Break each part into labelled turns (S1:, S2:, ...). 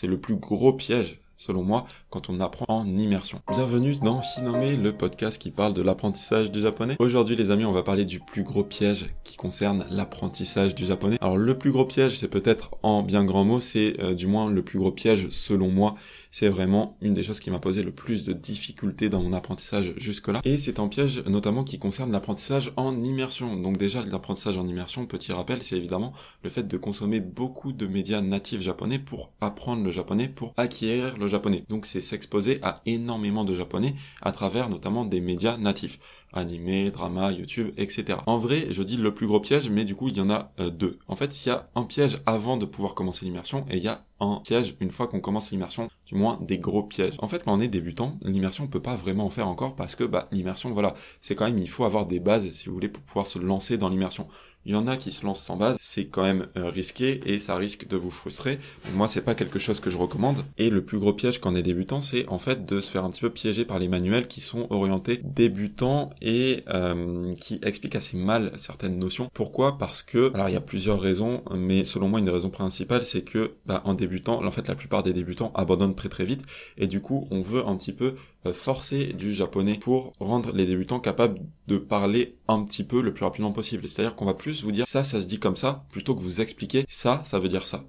S1: C'est le plus gros piège selon moi, quand on apprend en immersion. Bienvenue dans Hinome, le podcast qui parle de l'apprentissage du japonais. Aujourd'hui les amis, on va parler du plus gros piège qui concerne l'apprentissage du japonais. Alors le plus gros piège, c'est peut-être en bien grand mot, c'est euh, du moins le plus gros piège selon moi. C'est vraiment une des choses qui m'a posé le plus de difficultés dans mon apprentissage jusque-là. Et c'est un piège notamment qui concerne l'apprentissage en immersion. Donc déjà l'apprentissage en immersion, petit rappel, c'est évidemment le fait de consommer beaucoup de médias natifs japonais pour apprendre le japonais, pour acquérir le japonais. Donc c'est s'exposer à énormément de japonais à travers notamment des médias natifs animé, drama, YouTube, etc. En vrai, je dis le plus gros piège, mais du coup, il y en a euh, deux. En fait, il y a un piège avant de pouvoir commencer l'immersion et il y a un piège une fois qu'on commence l'immersion, du moins des gros pièges. En fait, quand on est débutant, l'immersion on peut pas vraiment en faire encore parce que bah l'immersion, voilà, c'est quand même il faut avoir des bases si vous voulez pour pouvoir se lancer dans l'immersion. Il y en a qui se lancent sans base, c'est quand même euh, risqué et ça risque de vous frustrer. Moi, c'est pas quelque chose que je recommande. Et le plus gros piège quand on est débutant, c'est en fait de se faire un petit peu piéger par les manuels qui sont orientés débutants et euh, qui expliquent assez mal certaines notions. Pourquoi? Parce que, alors il y a plusieurs raisons, mais selon moi, une des raisons principales, c'est que bah, en débutant, en fait, la plupart des débutants abandonnent très très vite et du coup, on veut un petit peu euh, forcer du japonais pour rendre les débutants capables de parler un petit peu le plus rapidement possible. C'est-à-dire qu'on va plus vous dire ça, ça se dit comme ça, plutôt que vous expliquer ça, ça veut dire ça.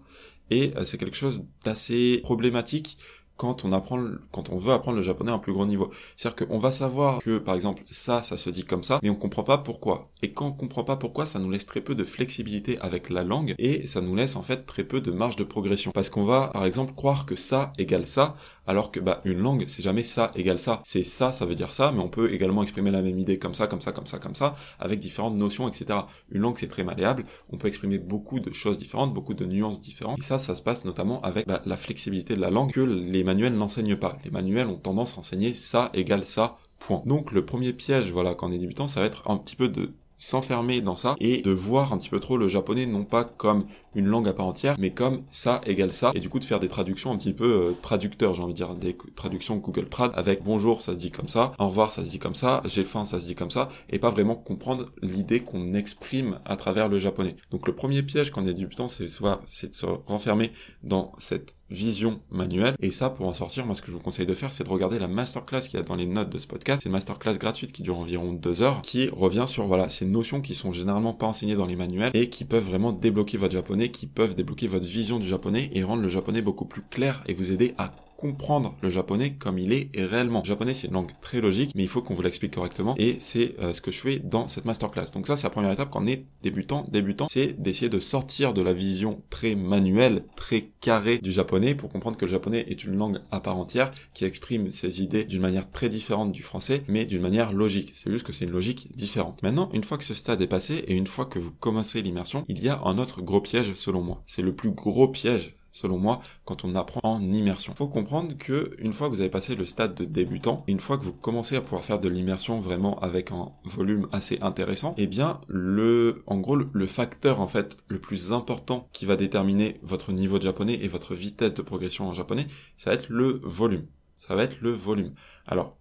S1: Et euh, c'est quelque chose d'assez problématique quand on apprend, quand on veut apprendre le japonais à un plus gros niveau. C'est-à-dire qu'on va savoir que, par exemple, ça, ça se dit comme ça, mais on comprend pas pourquoi. Et quand on comprend pas pourquoi, ça nous laisse très peu de flexibilité avec la langue, et ça nous laisse en fait très peu de marge de progression. Parce qu'on va, par exemple, croire que ça égale ça, alors que, bah, une langue, c'est jamais ça égale ça. C'est ça, ça veut dire ça, mais on peut également exprimer la même idée comme ça, comme ça, comme ça, comme ça, avec différentes notions, etc. Une langue, c'est très malléable, on peut exprimer beaucoup de choses différentes, beaucoup de nuances différentes, et ça, ça se passe notamment avec bah, la flexibilité de la langue que les manuels n'enseignent pas. Les manuels ont tendance à enseigner ça égale ça, point. Donc le premier piège, voilà, quand on est débutant, ça va être un petit peu de s'enfermer dans ça et de voir un petit peu trop le japonais non pas comme une langue à part entière, mais comme ça égale ça, et du coup de faire des traductions un petit peu euh, traducteurs, j'ai envie de dire, des traductions Google Trad avec bonjour ça se dit comme ça, au revoir ça se dit comme ça, j'ai faim ça se dit comme ça, et pas vraiment comprendre l'idée qu'on exprime à travers le japonais. Donc le premier piège quand on est débutant, c'est soit c'est de se renfermer dans cette vision manuelle. Et ça, pour en sortir, moi, ce que je vous conseille de faire, c'est de regarder la masterclass qu'il y a dans les notes de ce podcast. C'est une masterclass gratuite qui dure environ deux heures, qui revient sur, voilà, ces notions qui sont généralement pas enseignées dans les manuels et qui peuvent vraiment débloquer votre japonais, qui peuvent débloquer votre vision du japonais et rendre le japonais beaucoup plus clair et vous aider à comprendre le japonais comme il est réellement. Le japonais, c'est une langue très logique, mais il faut qu'on vous l'explique correctement, et c'est euh, ce que je fais dans cette masterclass. Donc ça, c'est la première étape quand on est débutant. Débutant, c'est d'essayer de sortir de la vision très manuelle, très carrée du japonais, pour comprendre que le japonais est une langue à part entière, qui exprime ses idées d'une manière très différente du français, mais d'une manière logique. C'est juste que c'est une logique différente. Maintenant, une fois que ce stade est passé, et une fois que vous commencez l'immersion, il y a un autre gros piège selon moi. C'est le plus gros piège selon moi, quand on apprend en immersion. Faut comprendre que une fois que vous avez passé le stade de débutant, une fois que vous commencez à pouvoir faire de l'immersion vraiment avec un volume assez intéressant, eh bien le, en gros, le, facteur en fait le plus important qui va déterminer votre niveau de japonais et votre vitesse de progression en japonais, ça va être le volume. Ça va être le volume. Alors,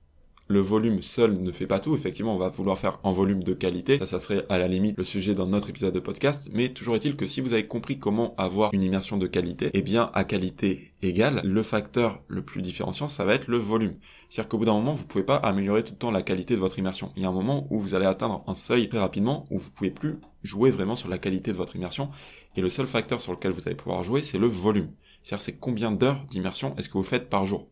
S1: le volume seul ne fait pas tout. Effectivement, on va vouloir faire en volume de qualité. Ça, ça serait à la limite le sujet d'un autre épisode de podcast. Mais toujours est-il que si vous avez compris comment avoir une immersion de qualité, eh bien, à qualité égale, le facteur le plus différenciant, ça va être le volume. C'est-à-dire qu'au bout d'un moment, vous pouvez pas améliorer tout le temps la qualité de votre immersion. Il y a un moment où vous allez atteindre un seuil très rapidement où vous pouvez plus jouer vraiment sur la qualité de votre immersion. Et le seul facteur sur lequel vous allez pouvoir jouer, c'est le volume. C'est-à-dire c'est combien d'heures d'immersion est-ce que vous faites par jour?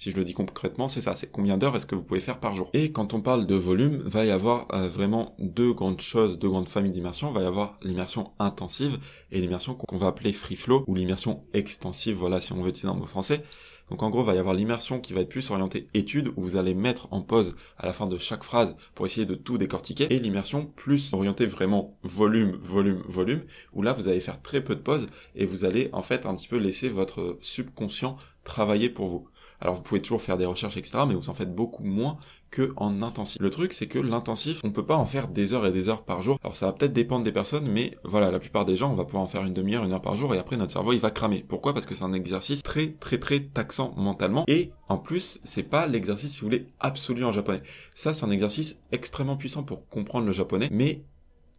S1: Si je le dis concrètement, c'est ça, c'est combien d'heures est-ce que vous pouvez faire par jour. Et quand on parle de volume, va y avoir euh, vraiment deux grandes choses, deux grandes familles d'immersion. Va y avoir l'immersion intensive et l'immersion qu'on va appeler free flow ou l'immersion extensive, voilà, si on veut utiliser un mot français. Donc en gros, va y avoir l'immersion qui va être plus orientée étude, où vous allez mettre en pause à la fin de chaque phrase pour essayer de tout décortiquer, et l'immersion plus orientée vraiment volume, volume, volume, où là vous allez faire très peu de pauses et vous allez en fait un petit peu laisser votre subconscient travailler pour vous. Alors vous pouvez toujours faire des recherches, etc., mais vous en faites beaucoup moins que en intensif. Le truc, c'est que l'intensif, on peut pas en faire des heures et des heures par jour. Alors ça va peut-être dépendre des personnes, mais voilà, la plupart des gens, on va pouvoir en faire une demi-heure, une heure par jour, et après notre cerveau, il va cramer. Pourquoi? Parce que c'est un exercice très, très, très taxant mentalement, et en plus, c'est pas l'exercice, si vous voulez, absolu en japonais. Ça, c'est un exercice extrêmement puissant pour comprendre le japonais, mais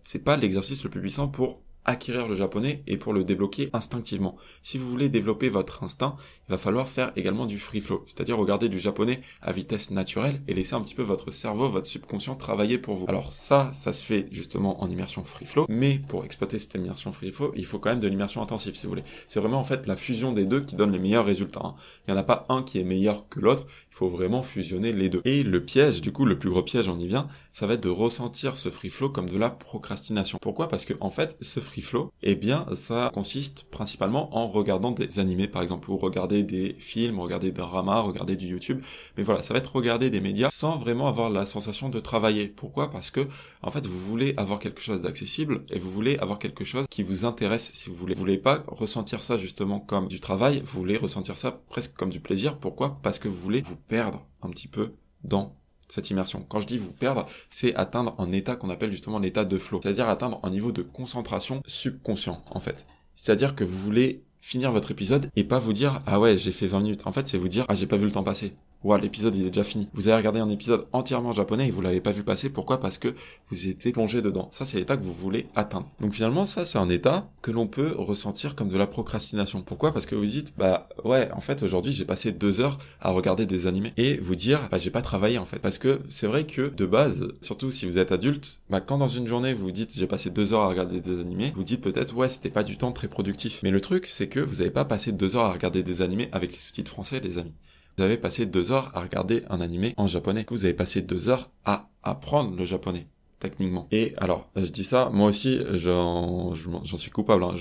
S1: c'est pas l'exercice le plus puissant pour acquérir le japonais et pour le débloquer instinctivement. Si vous voulez développer votre instinct, il va falloir faire également du free flow, c'est-à-dire regarder du japonais à vitesse naturelle et laisser un petit peu votre cerveau, votre subconscient travailler pour vous. Alors ça, ça se fait justement en immersion free flow, mais pour exploiter cette immersion free flow, il faut quand même de l'immersion intensive si vous voulez. C'est vraiment en fait la fusion des deux qui donne les meilleurs résultats. Hein. Il n'y en a pas un qui est meilleur que l'autre, il faut vraiment fusionner les deux. Et le piège, du coup, le plus gros piège, on y vient, ça va être de ressentir ce free flow comme de la procrastination. Pourquoi? Parce que en fait, ce free flow, eh bien, ça consiste principalement en regardant des animés, par exemple, ou regarder des films, regarder des dramas, regarder du YouTube. Mais voilà, ça va être regarder des médias sans vraiment avoir la sensation de travailler. Pourquoi? Parce que, en fait, vous voulez avoir quelque chose d'accessible et vous voulez avoir quelque chose qui vous intéresse, si vous voulez. Vous voulez pas ressentir ça justement comme du travail, vous voulez ressentir ça presque comme du plaisir. Pourquoi? Parce que vous voulez vous perdre un petit peu dans cette immersion. Quand je dis vous perdre, c'est atteindre un état qu'on appelle justement l'état de flow, c'est-à-dire atteindre un niveau de concentration subconscient en fait. C'est-à-dire que vous voulez finir votre épisode et pas vous dire ah ouais j'ai fait 20 minutes. En fait c'est vous dire ah j'ai pas vu le temps passer. Ouah, l'épisode il est déjà fini. Vous avez regardé un épisode entièrement japonais et vous l'avez pas vu passer. Pourquoi? Parce que vous étiez plongé dedans. Ça, c'est l'état que vous voulez atteindre. Donc finalement, ça, c'est un état que l'on peut ressentir comme de la procrastination. Pourquoi? Parce que vous dites, bah ouais, en fait, aujourd'hui, j'ai passé deux heures à regarder des animés et vous dire, bah j'ai pas travaillé en fait. Parce que c'est vrai que de base, surtout si vous êtes adulte, bah quand dans une journée vous dites, j'ai passé deux heures à regarder des animés, vous dites peut-être, ouais, c'était pas du temps très productif. Mais le truc, c'est que vous avez pas passé deux heures à regarder des animés avec les sous-titres français, les amis vous avez passé deux heures à regarder un animé en japonais. Vous avez passé deux heures à apprendre le japonais techniquement. Et alors, je dis ça, moi aussi, j'en, suis coupable. Hein.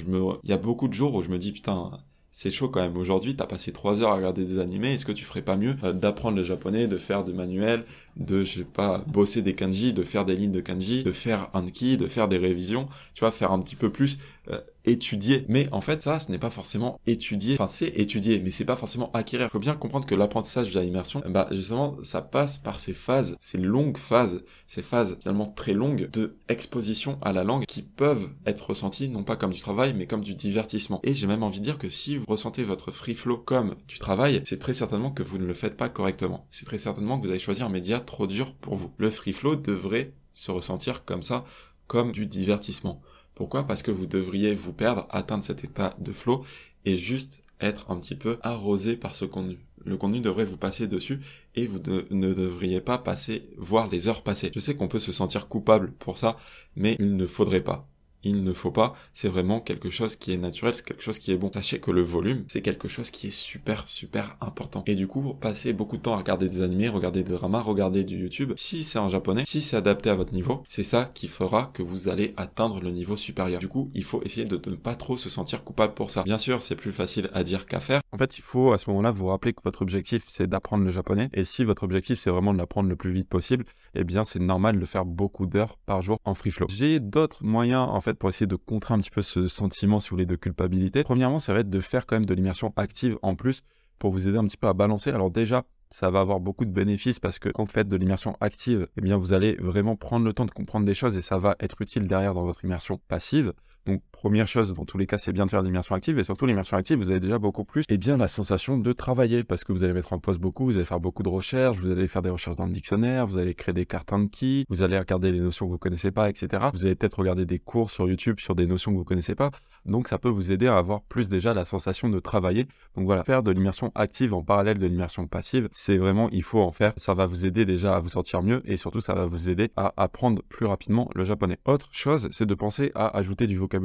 S1: Il y a beaucoup de jours où je me dis putain, c'est chaud quand même. Aujourd'hui, t'as passé trois heures à regarder des animés. Est-ce que tu ferais pas mieux euh, d'apprendre le japonais, de faire des manuels, de, je sais pas, bosser des kanji, de faire des lignes de kanji, de faire Anki, de faire des révisions, tu vois, faire un petit peu plus euh, étudier. Mais en fait, ça, ce n'est pas forcément étudier. Enfin, c'est étudier, mais c'est pas forcément acquérir. Il faut bien comprendre que l'apprentissage de l'immersion, bah, justement, ça passe par ces phases, ces longues phases, ces phases finalement très longues de exposition à la langue qui peuvent être ressenties non pas comme du travail, mais comme du divertissement. Et j'ai même envie de dire que si vous ressentez votre free flow comme du travail, c'est très certainement que vous ne le faites pas correctement. C'est très certainement que vous avez choisi un média trop dur pour vous. Le free flow devrait se ressentir comme ça, comme du divertissement. Pourquoi? Parce que vous devriez vous perdre, atteindre cet état de flow et juste être un petit peu arrosé par ce contenu. Le contenu devrait vous passer dessus et vous ne devriez pas passer, voir les heures passer. Je sais qu'on peut se sentir coupable pour ça, mais il ne faudrait pas il ne faut pas, c'est vraiment quelque chose qui est naturel, c'est quelque chose qui est bon. Sachez que le volume, c'est quelque chose qui est super, super important. Et du coup, passer beaucoup de temps à regarder des animés, regarder des dramas, regarder du YouTube, si c'est en japonais, si c'est adapté à votre niveau, c'est ça qui fera que vous allez atteindre le niveau supérieur. Du coup, il faut essayer de ne pas trop se sentir coupable pour ça. Bien sûr, c'est plus facile à dire qu'à faire. En fait, il faut à ce moment-là vous rappeler que votre objectif, c'est d'apprendre le japonais. Et si votre objectif, c'est vraiment de l'apprendre le plus vite possible, eh bien, c'est normal de faire beaucoup d'heures par jour en free flow. J'ai d'autres moyens, en fait, pour essayer de contrer un petit peu ce sentiment, si vous voulez, de culpabilité. Premièrement, ça va être de faire quand même de l'immersion active en plus pour vous aider un petit peu à balancer. Alors déjà, ça va avoir beaucoup de bénéfices parce que quand vous faites de l'immersion active, eh bien vous allez vraiment prendre le temps de comprendre des choses et ça va être utile derrière dans votre immersion passive. Donc première chose, dans tous les cas, c'est bien de faire de l'immersion active et surtout l'immersion active, vous avez déjà beaucoup plus et bien la sensation de travailler parce que vous allez mettre en pause beaucoup, vous allez faire beaucoup de recherches, vous allez faire des recherches dans le dictionnaire, vous allez créer des cartes key, vous allez regarder les notions que vous connaissez pas, etc. Vous allez peut-être regarder des cours sur YouTube sur des notions que vous connaissez pas. Donc ça peut vous aider à avoir plus déjà la sensation de travailler. Donc voilà, faire de l'immersion active en parallèle de l'immersion passive, c'est vraiment, il faut en faire. Ça va vous aider déjà à vous sentir mieux et surtout ça va vous aider à apprendre plus rapidement le japonais. Autre chose, c'est de penser à ajouter du vocabulaire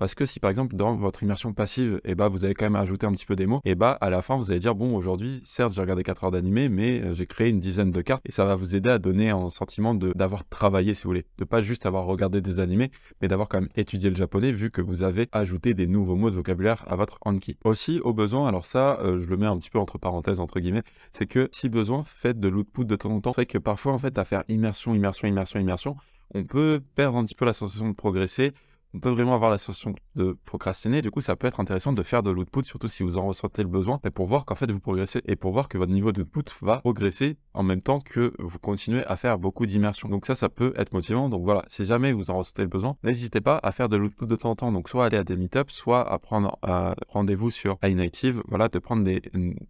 S1: Parce que si par exemple dans votre immersion passive, et eh bah, vous avez quand même ajouté un petit peu des mots, et eh bah à la fin vous allez dire bon aujourd'hui certes j'ai regardé 4 heures d'animé mais euh, j'ai créé une dizaine de cartes et ça va vous aider à donner un sentiment d'avoir travaillé si vous voulez, de pas juste avoir regardé des animés mais d'avoir quand même étudié le japonais vu que vous avez ajouté des nouveaux mots de vocabulaire à votre Anki. Aussi au besoin, alors ça euh, je le mets un petit peu entre parenthèses entre guillemets, c'est que si besoin faites de l'output de temps en temps, fait que parfois en fait à faire immersion, immersion, immersion, immersion, on peut perdre un petit peu la sensation de progresser on peut vraiment avoir la sensation de procrastiner. Du coup, ça peut être intéressant de faire de l'output, surtout si vous en ressentez le besoin, mais pour voir qu'en fait vous progressez et pour voir que votre niveau d'output va progresser en même temps que vous continuez à faire beaucoup d'immersion. Donc ça, ça peut être motivant. Donc voilà, si jamais vous en ressentez le besoin, n'hésitez pas à faire de l'output de temps en temps. Donc soit aller à des meetups, soit à prendre un rendez-vous sur iNative, voilà, de prendre des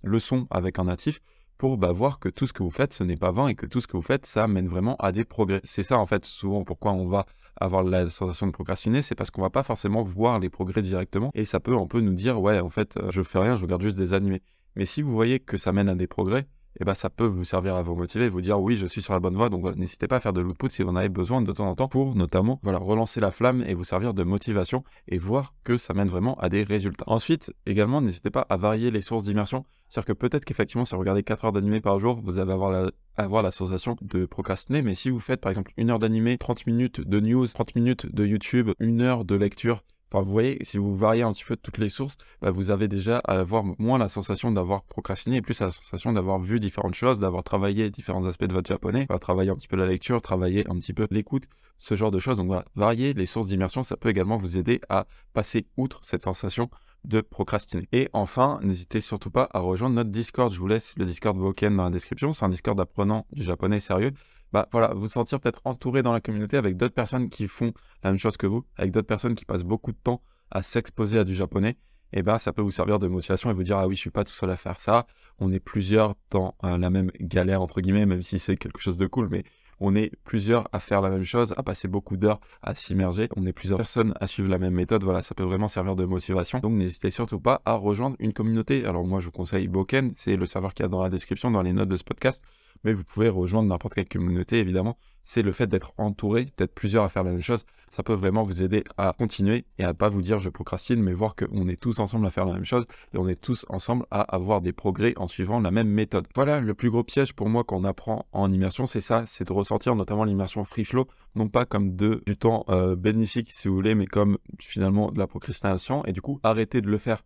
S1: leçons avec un natif pour bah, voir que tout ce que vous faites, ce n'est pas vain et que tout ce que vous faites, ça mène vraiment à des progrès. C'est ça en fait souvent pourquoi on va avoir la sensation de procrastiner, c'est parce qu'on va pas forcément voir les progrès directement et ça peut un peu nous dire ouais en fait euh, je fais rien, je regarde juste des animés. Mais si vous voyez que ça mène à des progrès, eh ben, ça peut vous servir à vous motiver, vous dire oui, je suis sur la bonne voie. Donc n'hésitez pas à faire de l'output si vous en avez besoin de temps en temps pour notamment voilà, relancer la flamme et vous servir de motivation et voir que ça mène vraiment à des résultats. Ensuite, également, n'hésitez pas à varier les sources d'immersion. C'est-à-dire que peut-être qu'effectivement, si vous regardez 4 heures d'animé par jour, vous allez avoir la, avoir la sensation de procrastiner. Mais si vous faites par exemple une heure d'animé, 30 minutes de news, 30 minutes de YouTube, une heure de lecture, Enfin, vous voyez, si vous variez un petit peu toutes les sources, bah, vous avez déjà à avoir moins la sensation d'avoir procrastiné et plus la sensation d'avoir vu différentes choses, d'avoir travaillé différents aspects de votre japonais, travailler un petit peu la lecture, travailler un petit peu l'écoute, ce genre de choses. Donc voilà, varier les sources d'immersion, ça peut également vous aider à passer outre cette sensation de procrastiner. Et enfin, n'hésitez surtout pas à rejoindre notre Discord. Je vous laisse le Discord Boken dans la description. C'est un Discord d'apprenants du japonais sérieux bah voilà, vous sentir peut-être entouré dans la communauté avec d'autres personnes qui font la même chose que vous, avec d'autres personnes qui passent beaucoup de temps à s'exposer à du japonais, et eh ben ça peut vous servir de motivation et vous dire ah oui je suis pas tout seul à faire ça, on est plusieurs dans euh, la même galère entre guillemets, même si c'est quelque chose de cool, mais on est plusieurs à faire la même chose, à passer beaucoup d'heures à s'immerger, on est plusieurs personnes à suivre la même méthode, voilà, ça peut vraiment servir de motivation. Donc n'hésitez surtout pas à rejoindre une communauté. Alors moi je vous conseille Boken, c'est le serveur qu'il y a dans la description, dans les notes de ce podcast mais vous pouvez rejoindre n'importe quelle communauté, évidemment. C'est le fait d'être entouré, d'être plusieurs à faire la même chose. Ça peut vraiment vous aider à continuer et à pas vous dire je procrastine, mais voir qu'on est tous ensemble à faire la même chose et on est tous ensemble à avoir des progrès en suivant la même méthode. Voilà, le plus gros piège pour moi quand on apprend en immersion, c'est ça, c'est de ressentir notamment l'immersion free flow, non pas comme de, du temps euh, bénéfique si vous voulez, mais comme finalement de la procrastination et du coup arrêter de le faire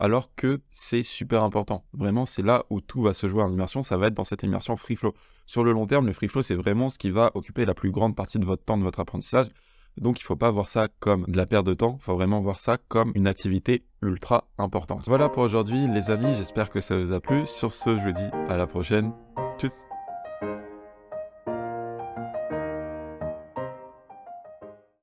S1: alors que c'est super important. Vraiment, c'est là où tout va se jouer en immersion, ça va être dans cette immersion free flow. Sur le long terme, le free flow, c'est vraiment ce qui va occuper la plus grande partie de votre temps, de votre apprentissage. Donc il ne faut pas voir ça comme de la perte de temps, il faut vraiment voir ça comme une activité ultra importante. Voilà pour aujourd'hui les amis, j'espère que ça vous a plu. Sur ce, je vous dis à la prochaine. Tchuss